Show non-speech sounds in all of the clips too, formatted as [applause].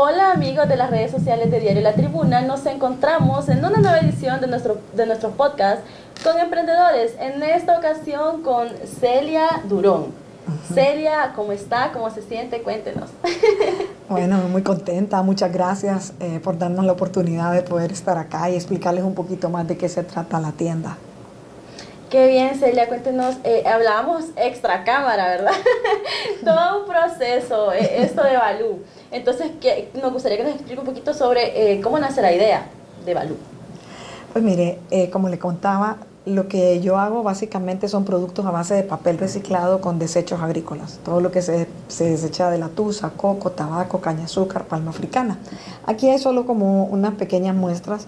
Hola amigos de las redes sociales de Diario La Tribuna, nos encontramos en una nueva edición de nuestro, de nuestro podcast con emprendedores, en esta ocasión con Celia Durón. Celia, ¿cómo está? ¿Cómo se siente? Cuéntenos. [laughs] Bueno, muy contenta, muchas gracias eh, por darnos la oportunidad de poder estar acá y explicarles un poquito más de qué se trata la tienda. Qué bien, Celia, cuéntenos, eh, hablábamos extra cámara, ¿verdad? [laughs] Todo un proceso, eh, esto de Balú. Entonces, que, nos gustaría que nos explique un poquito sobre eh, cómo nace la idea de Balú. Pues mire, eh, como le contaba, lo que yo hago básicamente son productos a base de papel reciclado con desechos agrícolas. Todo lo que se, se desecha de la tusa, coco, tabaco, caña azúcar, palma africana. Aquí hay solo como unas pequeñas muestras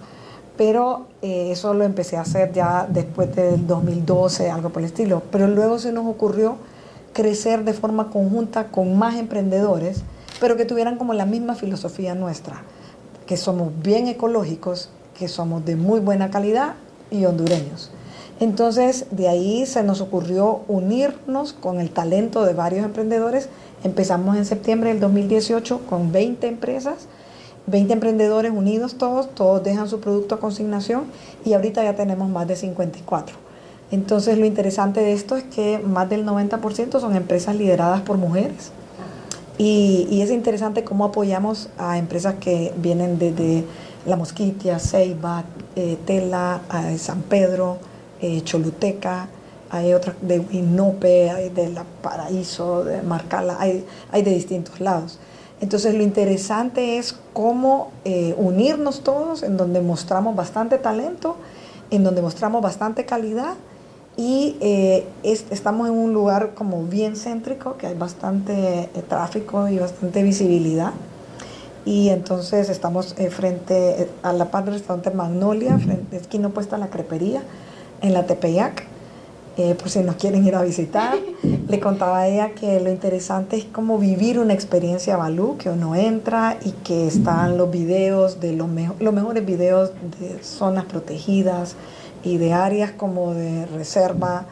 pero eh, eso lo empecé a hacer ya después del 2012, algo por el estilo. Pero luego se nos ocurrió crecer de forma conjunta con más emprendedores, pero que tuvieran como la misma filosofía nuestra, que somos bien ecológicos, que somos de muy buena calidad y hondureños. Entonces, de ahí se nos ocurrió unirnos con el talento de varios emprendedores. Empezamos en septiembre del 2018 con 20 empresas 20 emprendedores unidos todos, todos dejan su producto a consignación y ahorita ya tenemos más de 54. Entonces lo interesante de esto es que más del 90% son empresas lideradas por mujeres y, es interesante cómo apoyamos a empresas que vienen desde La Mosquitia, Ceiba, eh, Tela, San Pedro, eh, Choluteca, hay otras de Winope, de La Paraíso, de Marcala, hay, hay de distintos lados. Entonces lo interesante es cómo eh, unirnos todos, en donde mostramos bastante talento, en donde mostramos bastante calidad y eh, es, estamos en un lugar como bien céntrico, que hay bastante eh, tráfico y bastante visibilidad. Y entonces estamos frente a la par del restaurante Magnolia, frente, esquina opuesta a la crepería, en la Tepeyac. Eh, por si nos quieren ir a visitar. Le contaba a ella que lo interesante es como vivir una experiencia Balú, que uno entra y que están los videos de los, mejo los mejores videos de zonas protegidas y de áreas como de reserva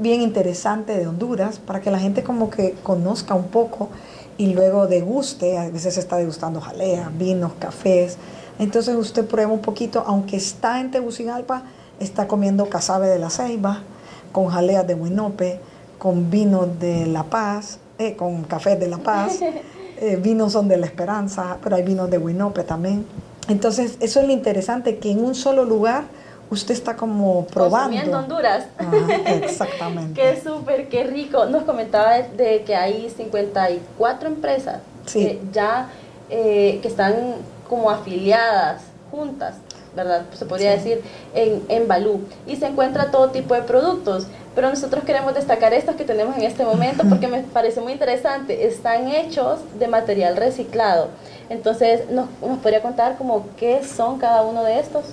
bien interesante de Honduras, para que la gente como que conozca un poco y luego deguste, a veces está degustando jalea, vinos, cafés, entonces usted prueba un poquito, aunque está en Tegucigalpa, está comiendo casabe de la ceiba, con jaleas de Winope, con vinos de La Paz, eh, con cafés de La Paz, [laughs] eh, vinos son de La Esperanza, pero hay vinos de Winope también. Entonces, eso es lo interesante, que en un solo lugar usted está como probando. Consumiendo Honduras. Ajá, [laughs] exactamente. qué súper, qué rico. Nos comentaba de, de, que hay 54 empresas sí. que ya eh, que están como afiliadas juntas ¿verdad? Se podría sí. decir, en, en Balú. Y se encuentra todo tipo de productos. Pero nosotros queremos destacar estos que tenemos en este momento porque me parece muy interesante. Están hechos de material reciclado. Entonces, ¿nos, nos podría contar como qué son cada uno de estos?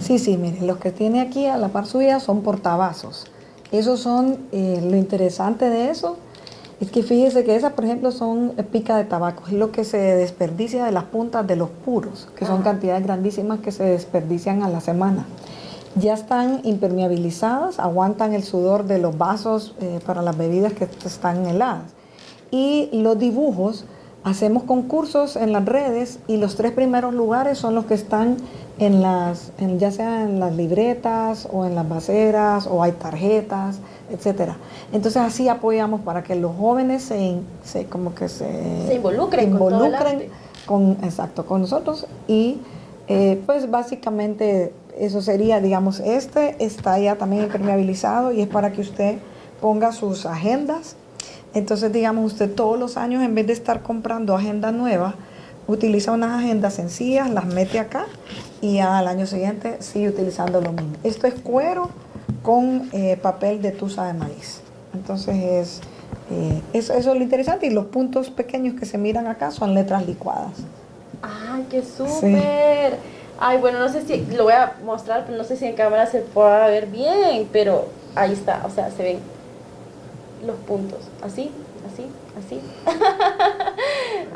Sí, sí, miren, los que tiene aquí a la par suya son portavasos. Esos son, eh, lo interesante de eso es que fíjese que esas, por ejemplo, son pica de tabaco, es lo que se desperdicia de las puntas de los puros, que son cantidades grandísimas que se desperdician a la semana. Ya están impermeabilizadas, aguantan el sudor de los vasos eh, para las bebidas que están heladas. Y los dibujos, hacemos concursos en las redes y los tres primeros lugares son los que están en las, en, ya sea en las libretas o en las baseras o hay tarjetas, etcétera. Entonces así apoyamos para que los jóvenes se, se como que se, se involucren, involucren con, con, exacto, con nosotros y eh, pues básicamente eso sería, digamos, este está ya también impermeabilizado y es para que usted ponga sus agendas. Entonces, digamos, usted todos los años, en vez de estar comprando agendas nuevas, utiliza unas agendas sencillas, las mete acá y al año siguiente sigue utilizando lo mismo. Esto es cuero con eh, papel de tusa de maíz. Entonces es Eh, eso, eso es lo interesante y los puntos pequeños que se miran acá son letras licuadas. ¡Ay, qué súper! Ay, bueno, no sé si lo voy a mostrar, pero no sé si en cámara se pueda ver bien, pero ahí está, o sea, se ven los puntos, así, así, así, [laughs]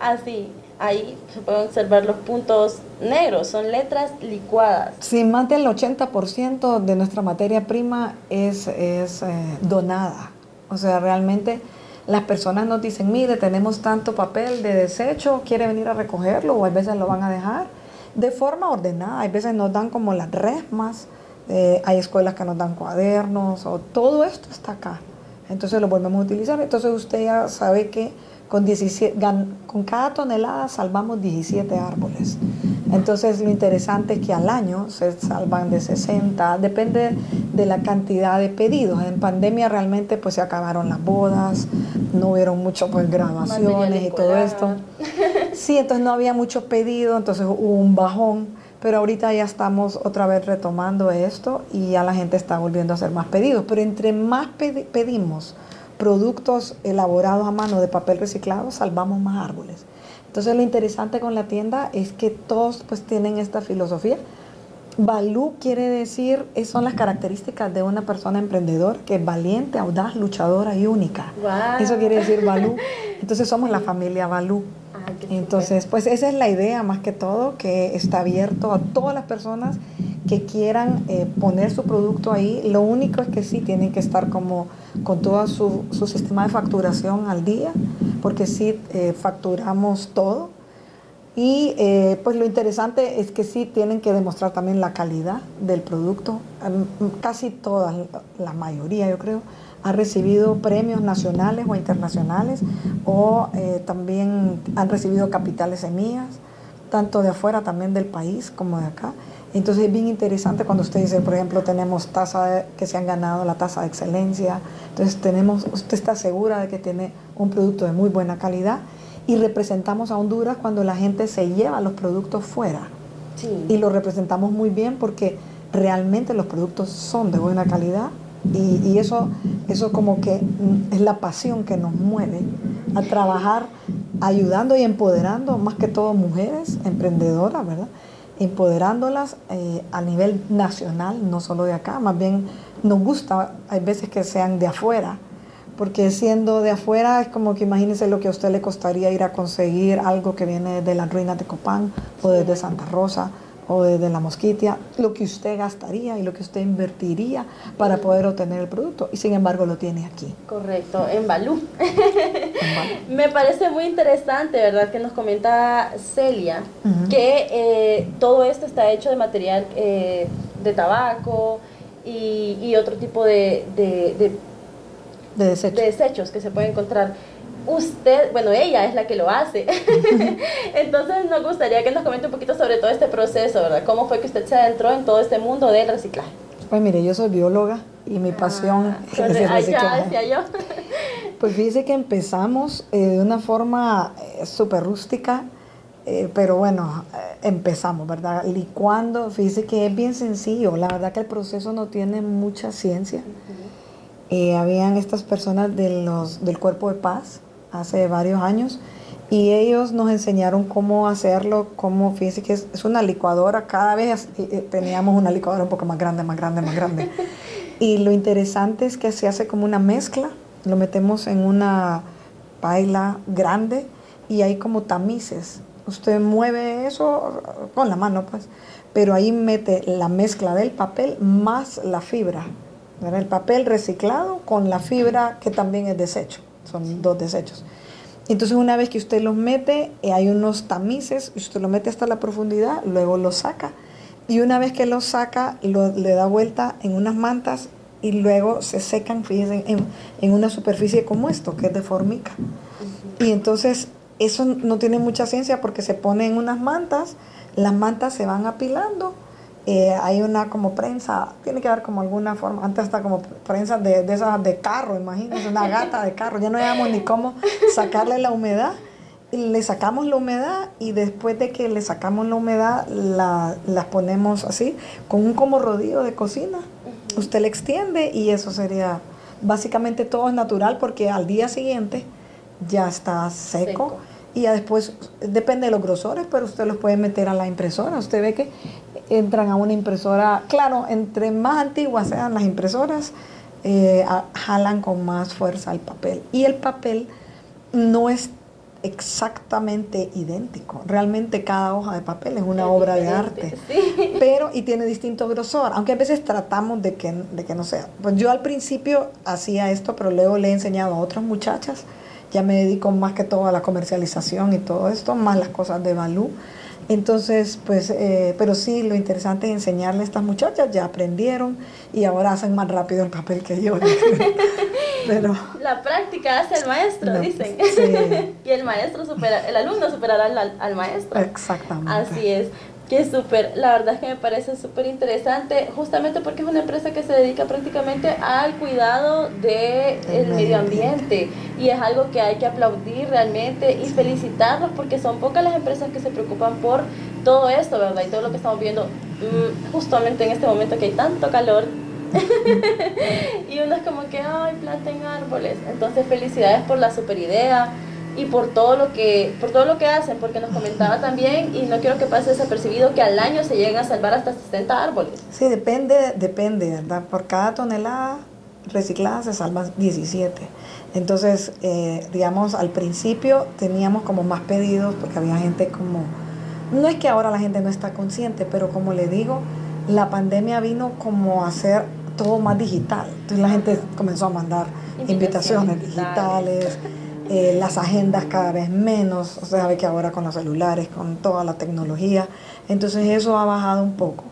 así. Ahí se pueden observar los puntos negros, son letras licuadas. Sí, más del 80% de nuestra materia prima es, es eh, donada. O sea, realmente las personas nos dicen, mire, tenemos tanto papel de desecho, quiere venir a recogerlo o a veces lo van a dejar de forma ordenada. Hay veces nos dan como las resmas, eh, hay escuelas que nos dan cuadernos, o todo esto está acá. Entonces lo volvemos a utilizar. Entonces usted ya sabe que con, 17, con cada tonelada salvamos 17 árboles. Entonces lo interesante es que al año se salvan de 60, depende de la cantidad de pedidos. En pandemia realmente pues se acabaron las bodas, no hubieron muchas pues grabaciones y todo esto. Sí, entonces no había mucho pedido, entonces hubo un bajón, pero ahorita ya estamos otra vez retomando esto y ya la gente está volviendo a hacer más pedidos. Pero entre más pedimos productos elaborados a mano de papel reciclado, salvamos más árboles. Entonces lo interesante con la tienda es que todos pues tienen esta filosofía. Balú quiere decir, son las características de una persona emprendedora que es valiente, audaz, luchadora y única. Eso quiere decir Balú. [laughs] Entonces somos la familia Balú. Entonces, pues esa es la idea más que todo, que está abierto a todas las personas que quieran eh, poner su producto ahí. Lo único es que sí tienen que estar como con todo su, su sistema de facturación al día porque sí eh, facturamos todo. Y eh, pues lo interesante es que sí tienen que demostrar también la calidad del producto. Casi toda, la mayoría yo creo, ha recibido premios nacionales o internacionales o eh, también han recibido capitales semillas, tanto de afuera también del país como de acá. Entonces es bien interesante cuando usted dice, por ejemplo, tenemos tasa que se han ganado la tasa de excelencia. Entonces tenemos, usted está segura de que tiene un producto de muy buena calidad y representamos a Honduras cuando la gente se lleva los productos fuera. Y lo representamos muy bien porque realmente los productos son de buena calidad y, eso, eso como que es la pasión que nos mueve a trabajar ayudando y empoderando más que todo mujeres emprendedoras, ¿verdad? empoderándolas eh, a nivel nacional, no solo de acá, más bien nos gusta, hay veces que sean de afuera, porque siendo de afuera es como que imagínese lo que a usted le costaría ir a conseguir algo que viene de las ruinas de Copán o desde Santa Rosa o desde la mosquitia, lo que usted gastaría y lo que usted invertiría para poder obtener el producto y sin embargo lo tiene aquí. Correcto, en Balú. [laughs] Me parece muy interesante, ¿verdad? Que nos comenta Celia que eh, todo esto está hecho de material eh, de tabaco y, otro tipo de, de, de desechos que se puede encontrar usted, bueno, ella es la que lo hace. [laughs] Entonces nos gustaría que nos comente un poquito sobre todo este proceso, ¿verdad? ¿Cómo fue que usted se adentró en todo este mundo del reciclaje? Pues mire, yo soy bióloga y mi pasión ah, [laughs] es el reciclaje. decía yo. [laughs] pues fíjese que empezamos eh, de una forma eh, súper rústica, eh, pero bueno, empezamos, ¿verdad? Licuando, fíjese que es bien sencillo, la verdad que el proceso no tiene mucha ciencia. habían estas personas de los, del cuerpo de paz hace varios años y ellos nos enseñaron cómo hacerlo, cómo, fíjense que es, una licuadora, cada vez eh, eh, teníamos una licuadora un poco más grande, más grande, más grande. [laughs] Y lo interesante es que se hace como una mezcla, lo metemos en una paila grande y hay como tamices. Usted mueve eso con la mano, pues, pero ahí mete la mezcla del papel más la fibra, el papel reciclado con la fibra que también es desecho son dos desechos. Entonces una vez que usted los mete, eh, hay unos tamices, usted lo mete hasta la profundidad, luego lo saca. Y una vez que lo saca, le da vuelta en unas mantas y luego se secan, fíjense, en, en, una superficie como esto, que es de formica. Y entonces eso no tiene mucha ciencia porque se pone en unas mantas, las mantas se van apilando eh, hay una como prensa, tiene que dar como alguna forma, antes está como prensa de, de esas de carro, imagínense, una gata de carro, ya no sabemos ni cómo sacarle la humedad. Le sacamos la humedad y después de que le sacamos la humedad, la, las ponemos así, con un como rodillo de cocina. Usted le extiende y eso sería básicamente todo es natural porque al día siguiente ya está seco, y ya después depende de los grosores, pero usted los puede meter a la impresora. Usted ve que entran a una impresora, claro, entre más antiguas sean las impresoras, eh, jalan con más fuerza el papel. Y el papel no es exactamente idéntico. Realmente cada hoja de papel es una obra de arte. [laughs] Pero, y tiene distinto grosor, aunque a veces tratamos de que, de que no sea. Pues yo al principio hacía esto, pero luego le he enseñado a otras muchachas. Ya me dedico más que todo a la comercialización y todo esto, más las cosas de Balú. Entonces, pues, eh, pero sí, lo interesante es enseñarle a estas muchachas, ya aprendieron y ahora hacen más rápido el papel que yo. [laughs] pero, la práctica hace el maestro, dicen. [laughs] y el maestro supera, el alumno superará al, al maestro. Exactamente. Así es. Que súper, la verdad es que me parece súper interesante, justamente porque es una empresa que se dedica prácticamente al cuidado del de medio ambiente. y es algo que hay que aplaudir realmente y felicitarlos porque son pocas las empresas que se preocupan por todo esto, ¿verdad? Y todo lo que estamos viendo mm, justamente en este momento que hay tanto calor. [laughs] Y uno es como que, ay, planten árboles. Entonces, felicidades por la super idea y por todo lo que por todo lo que hacen, porque nos comentaba también y no quiero que pase desapercibido que al año se lleguen a salvar hasta 60 árboles. Sí, depende, depende, ¿verdad? Por cada tonelada reciclada se salvan 17. Entonces, eh, digamos, al principio teníamos como más pedidos porque había gente como, no es que ahora la gente no está consciente, pero como le digo, la pandemia vino como a hacer todo más digital. Entonces la gente comenzó a mandar invitaciones, digitales eh, las agendas cada vez menos, sabe que ahora con los celulares, con toda la tecnología, entonces eso ha bajado un poco.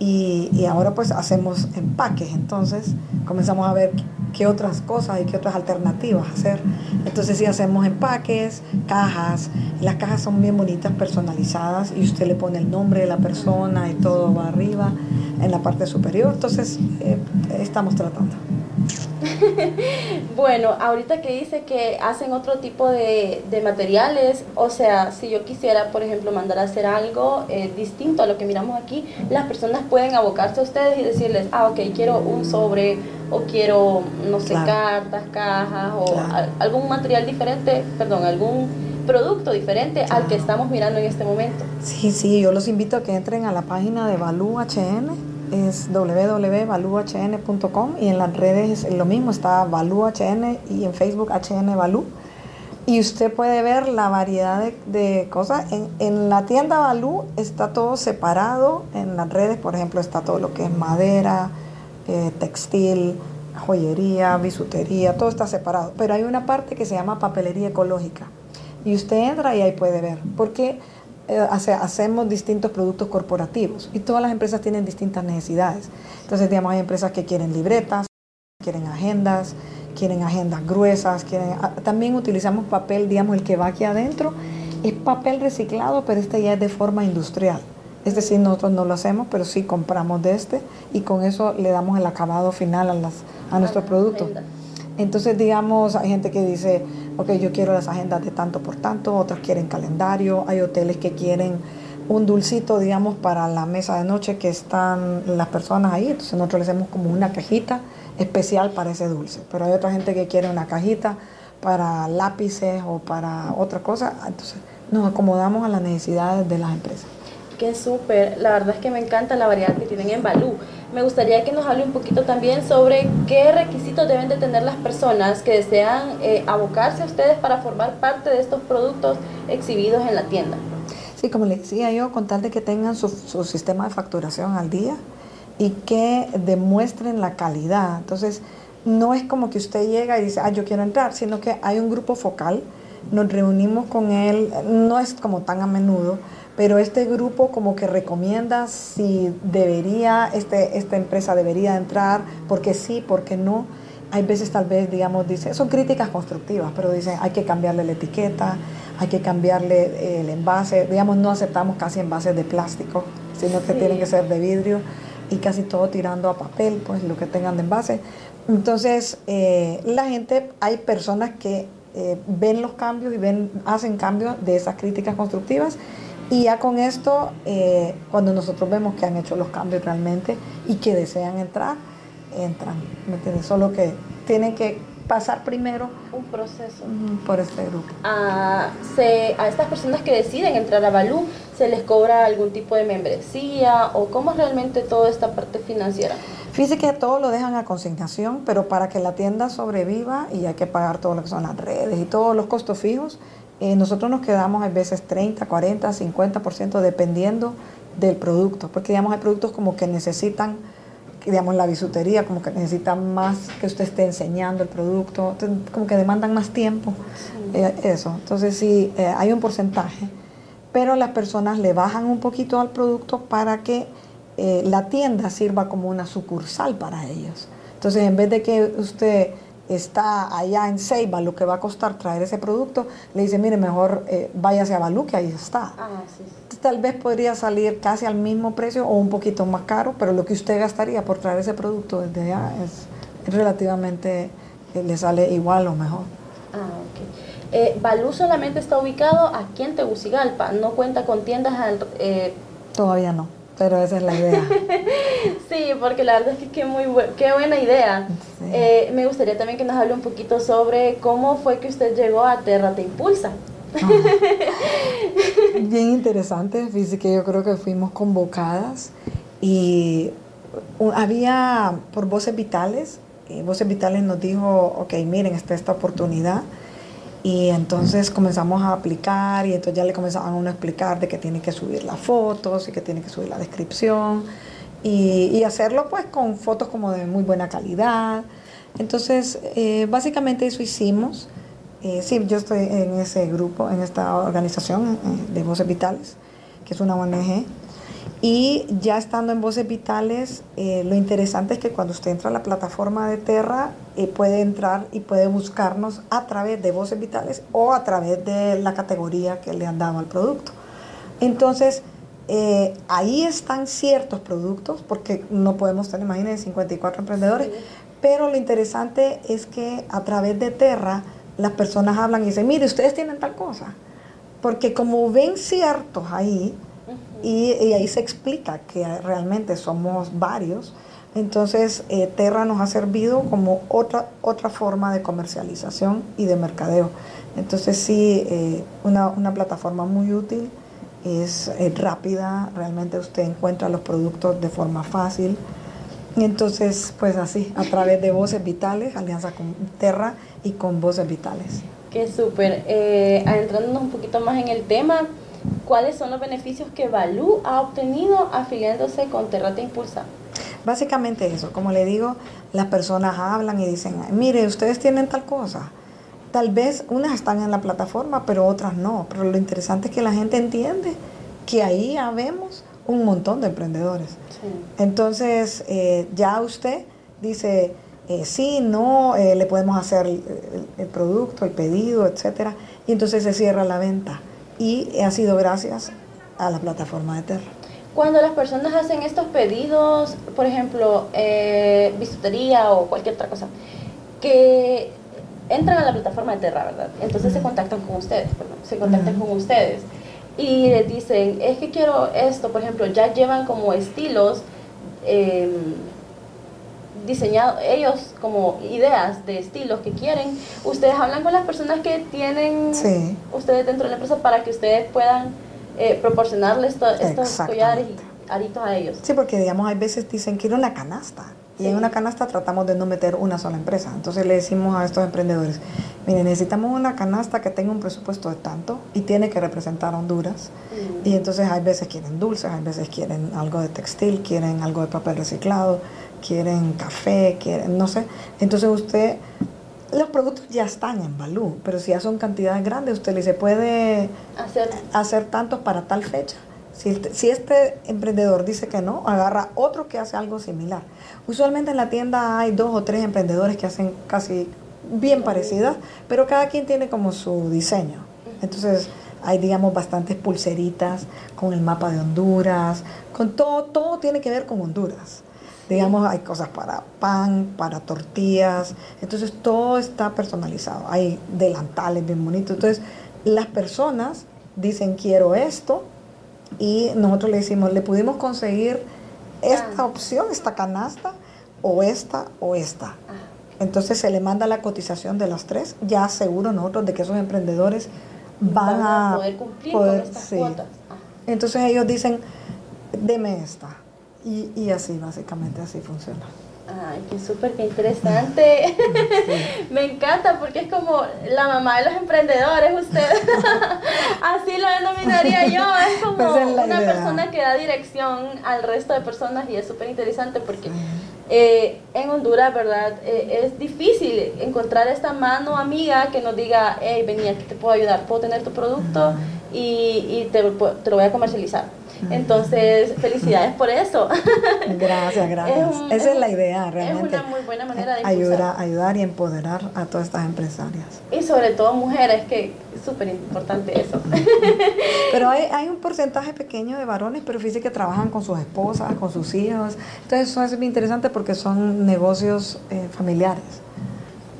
Y, y, ahora pues hacemos empaques, entonces comenzamos a ver qué otras cosas y qué otras alternativas hacer. Entonces sí hacemos empaques, cajas, las cajas son bien bonitas, personalizadas y usted le pone el nombre de la persona y todo va arriba en la parte superior, entonces eh, estamos tratando. [laughs] bueno, ahorita que dice que hacen otro tipo de, materiales, o sea, si yo quisiera, por ejemplo, mandar a hacer algo eh, distinto a lo que miramos aquí, las personas pueden abocarse a ustedes y decirles, ah, ok, quiero un sobre o quiero, no sé, cartas, cajas o algún material diferente, perdón, algún producto diferente al que estamos mirando en este momento. Sí, sí, yo los invito a que entren a la página de Balú HN es www.valuhn.com y en las redes es lo mismo, está ValuHN y en Facebook HN Valú. Y usted puede ver la variedad de, cosas. En, la tienda Valú está todo separado. En las redes, por ejemplo, está todo lo que es madera, eh, textil, joyería, bisutería, todo está separado. Pero hay una parte que se llama papelería ecológica. Y usted entra y ahí puede ver. Porque eh, hacemos distintos productos corporativos y todas las empresas tienen distintas necesidades. Entonces, digamos, hay empresas que quieren libretas, quieren agendas, quieren agendas gruesas, quieren, ah, también utilizamos papel, digamos, el que va aquí adentro es papel reciclado, pero este ya es de forma industrial. Es decir, nosotros no lo hacemos, pero sí compramos de este y con eso le damos el acabado final a, las, a nuestro producto. Entonces, digamos, hay gente que dice, ok, yo quiero las agendas de tanto por tanto, otros quieren calendario, hay hoteles que quieren un dulcito, digamos, para la mesa de noche que están las personas ahí, entonces nosotros le hacemos como una cajita especial para ese dulce, pero hay otra gente que quiere una cajita para lápices o para otra cosa, entonces nos acomodamos a las necesidades de las empresas. Qué súper, la verdad es que me encanta la variedad que tienen en Balú me gustaría que nos hable un poquito también sobre qué requisitos deben de tener las personas que desean eh, abocarse a ustedes para formar parte de estos productos exhibidos en la tienda. Sí, como les decía yo, contarle que tengan su, su sistema de facturación al día y que demuestren la calidad. Entonces, no es como que usted llega y dice, ah, yo quiero entrar, sino que hay un grupo focal, nos reunimos con él, no es como tan a menudo, pero este grupo como que recomienda si debería, este, esta empresa debería entrar, porque sí, porque no. Hay veces tal vez, digamos, dice, son críticas constructivas, pero dicen, hay que cambiarle la etiqueta, hay que cambiarle el envase, digamos, no aceptamos casi envases de plástico, sino que tienen que ser de vidrio y casi todo tirando a papel, pues lo que tengan de envase. Entonces, eh, la gente, hay personas que eh, ven los cambios y ven, hacen cambios de esas críticas constructivas y ya con esto, eh, cuando nosotros vemos que han hecho los cambios realmente y que desean entrar, entran. ¿me entiendes? Solo que tienen que pasar primero un proceso por este grupo. a, se, a estas personas que deciden entrar a Balú se les cobra algún tipo de membresía o cómo es realmente toda esta parte financiera Fíjese que todo lo dejan a consignación, pero para que la tienda sobreviva y hay que pagar todo lo que son las redes y todos los costos fijos, eh, nosotros nos quedamos a veces 30, 40, 50% dependiendo del producto, porque digamos hay productos como que necesitan, digamos la bisutería, como que necesitan más que usted esté enseñando el producto, como que demandan más tiempo, eh, eso. Entonces sí, eh, hay un porcentaje, pero las personas le bajan un poquito al producto para que la tienda sirva como una sucursal para ellos. Entonces, en vez de que usted está allá en Ceiba, lo que va a costar traer ese producto, le dice, mire, mejor eh, váyase a Balú, que ahí está. Ah, Tal vez podría salir casi al mismo precio o un poquito más caro, pero lo que usted gastaría por traer ese producto desde allá es, relativamente, eh, le sale igual o mejor. Ah, ok. Balú solamente está ubicado aquí en Tegucigalpa, no cuenta con tiendas... Todavía no pero esa es la idea. [laughs] sí, porque la verdad es que qué, muy qué buena idea. Eh, me gustaría también que nos hable un poquito sobre cómo fue que usted llegó a Terra Te Impulsa. Ah. [laughs] bien interesante, fíjese que yo creo que fuimos convocadas y había por Voces Vitales, y Voces Vitales nos dijo, ok, miren, está esta oportunidad y entonces comenzamos a aplicar y entonces ya le comenzaban a uno a explicar de que tiene que subir las fotos y que tiene que subir la descripción y, hacerlo pues con fotos como de muy buena calidad. Entonces, eh, básicamente eso hicimos. Eh, sí, yo estoy en ese grupo, en esta organización eh, de Voces Vitales, que es una ONG. Y ya estando en Voces Vitales, eh, lo interesante es que cuando usted entra a la plataforma de Terra, eh, puede entrar y puede buscarnos a través de Voces Vitales o a través de la categoría que le han dado al producto. Entonces, eh, ahí están ciertos productos, porque no podemos tener, imagínense, 54 emprendedores, pero lo interesante es que a través de Terra las personas hablan y dicen, mire, ustedes tienen tal cosa. Porque como ven ciertos ahí, y, ahí se explica que realmente somos varios. Entonces, eh, Terra nos ha servido como otra, otra forma de comercialización y de mercadeo. Entonces, sí, eh, una, una, plataforma muy útil, es eh, rápida, realmente usted encuentra los productos de forma fácil. Y entonces, pues así, a través de Voces Vitales, alianza con Terra y con Voces Vitales. Qué súper. entrándonos un poquito más en el tema, ¿Cuáles son los beneficios que Balú ha obtenido afiliándose con Terrate Impulsa? Básicamente eso, como le digo, las personas hablan y dicen, mire, ustedes tienen tal cosa. Tal vez unas están en la plataforma, pero otras no. Pero lo interesante es que la gente entiende que ahí habemos un montón de emprendedores. Entonces, eh, ya usted dice, eh, sí, no, eh, le podemos hacer el, el, producto, el pedido, etcétera, y entonces se cierra la venta y ha sido gracias a la plataforma de Terra. Cuando las personas hacen estos pedidos, por ejemplo, eh, bisutería o cualquier otra cosa, que entran a la plataforma de Terra, ¿verdad? Entonces se contactan con ustedes, perdón, se contactan con ustedes y les dicen, es que quiero esto, por ejemplo, ya llevan como estilos eh, diseñado ellos como ideas de estilos que quieren, ustedes hablan con las personas que tienen ustedes dentro de la empresa para que ustedes puedan eh, proporcionarles estos collares y aritos a ellos. Sí, porque digamos, hay veces dicen quiero una canasta. Y en una canasta tratamos de no meter una sola empresa. Entonces le decimos a estos emprendedores, miren, necesitamos una canasta que tenga un presupuesto de tanto y tiene que representar Honduras. Mm. Y entonces hay veces quieren dulces, hay veces quieren algo de textil, quieren algo de papel reciclado, quieren café, quieren, no sé. Entonces usted, los productos ya están en Balú, pero si ya son cantidades grandes, usted le dice, puede hacer, hacer tantos para tal fecha. Si, si, este emprendedor dice que no, agarra otro que hace algo similar. Usualmente en la tienda hay dos o tres emprendedores que hacen casi bien parecidas, pero cada quien tiene como su diseño. Entonces hay, digamos, bastantes pulseritas con el mapa de Honduras, con todo, todo tiene que ver con Honduras. Digamos, hay cosas para pan, para tortillas, entonces todo está personalizado. Hay delantales bien bonitos. Entonces, las personas dicen, quiero esto, y nosotros le decimos, le pudimos conseguir esta ah. opción, esta canasta, o esta, o esta. Ah, Entonces se le manda la cotización de las tres, ya seguro nosotros de que esos emprendedores van, a, poder cumplir con estas cuotas. Entonces ellos dicen, deme esta. Y, y así, básicamente, así funciona. Ay, qué súper, qué interesante. [laughs] Me encanta porque es como la mamá de los emprendedores, usted. [laughs] Así lo denominaría yo. Es como una persona que da dirección al resto de personas y es súper interesante porque eh, en Honduras, ¿verdad? Eh, es difícil encontrar esta mano amiga que nos diga, hey, vení, aquí te puedo ayudar, puedo tener tu producto y, y te, te lo voy a comercializar. Entonces, felicidades por eso. [laughs] Gracias, gracias. Esa es, la idea, realmente. Es una muy buena manera de ayudar, ayudar y empoderar a todas estas empresarias. Y sobre todo mujeres, que es súper importante eso. [laughs] Pero hay, hay, un porcentaje pequeño de varones, pero fíjense que trabajan con sus esposas, con sus hijos. Entonces, eso es muy interesante porque son negocios eh, familiares.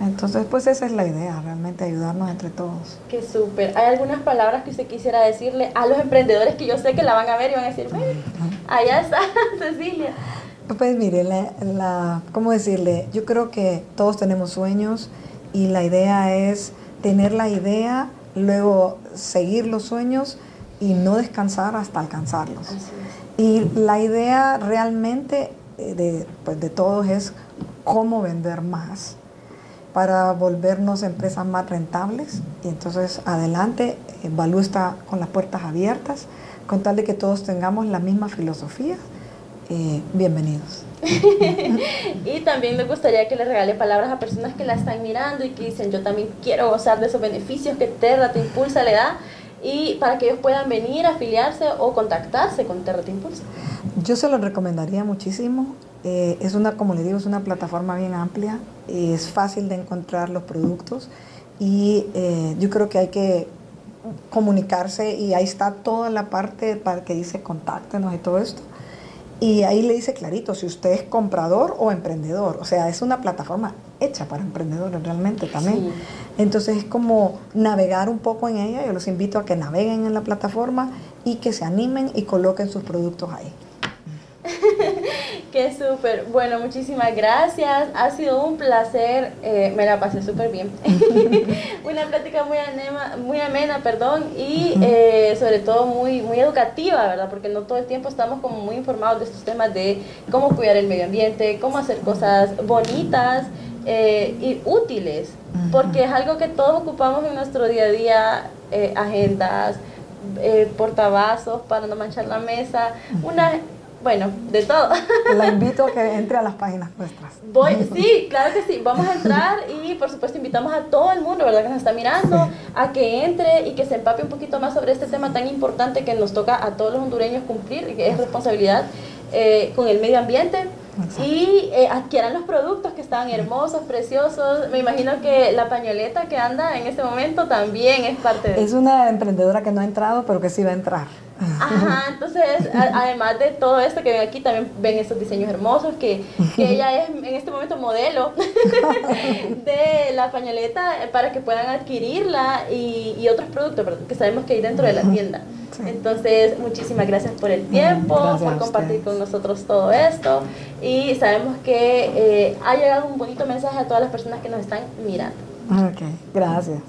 Entonces, pues esa es la idea, realmente ayudarnos entre todos. Qué súper. ¿Hay algunas palabras que usted quisiera decirle a los emprendedores que yo sé que la van a ver y van a decir, bueno, allá está [laughs] Cecilia? Pues mire, la, ¿cómo decirle? Yo creo que todos tenemos sueños y la idea es tener la idea, luego seguir los sueños y no descansar hasta alcanzarlos. Y la idea realmente eh, de, pues, de todos es cómo vender más para volvernos empresas más rentables. Y entonces adelante, Balú está con las puertas abiertas, con tal de que todos tengamos la misma filosofía. Eh, bienvenidos. [laughs] y también me gustaría que le regale palabras a personas que la están mirando y que dicen, yo también quiero gozar de esos beneficios que Terra Te Impulsa le da y para que ellos puedan venir, afiliarse o contactarse con Terra Te Impulsa. Yo se lo recomendaría muchísimo. Eh, es una, como le digo, es una plataforma bien amplia, es fácil de encontrar los productos y eh, yo creo que hay que comunicarse y ahí está toda la parte para que dice contáctenos y todo esto. Y ahí le dice clarito si usted es comprador o emprendedor. O sea, es una plataforma hecha para emprendedores realmente también. Entonces es como navegar un poco en ella. Yo los invito a que naveguen en la plataforma y que se animen y coloquen sus productos ahí. [laughs] Qué súper. Bueno, muchísimas gracias. Ha sido un placer. Eh, me la pasé súper bien. [laughs] Una plática muy, muy amena, perdón, y eh, sobre todo muy, muy educativa, ¿verdad? Porque no todo el tiempo estamos como muy informados de estos temas de cómo cuidar el medio ambiente, cómo hacer cosas bonitas eh, y útiles, porque es algo que todos ocupamos en nuestro día a día, agendas, portavasos para no manchar la mesa, una bueno, de todo. [laughs] La invito a que [laughs] entre a las páginas nuestras. Voy, [laughs] sí, claro que sí. Vamos a entrar y por supuesto invitamos a todo el mundo, ¿verdad? Que nos está mirando, a que entre y que se empape un poquito más sobre este tema tan importante que nos toca a todos los hondureños cumplir que es responsabilidad eh, con el medio ambiente. Y eh, adquieran los productos que están hermosos, preciosos. Me imagino que la pañoleta que anda en este momento también es parte de... Es una emprendedora que no ha entrado, pero que sí va a entrar. Ajá, entonces, además de todo esto que ven aquí, también ven estos diseños hermosos, que, que ella es en este momento modelo [laughs] de la pañoleta para que puedan adquirirla y, y otros productos que sabemos que hay dentro de la tienda. Entonces, muchísimas gracias por el tiempo, por compartir con nosotros todo esto y sabemos que eh, ha llegado un bonito mensaje a todas las personas que nos están mirando. Ok, gracias.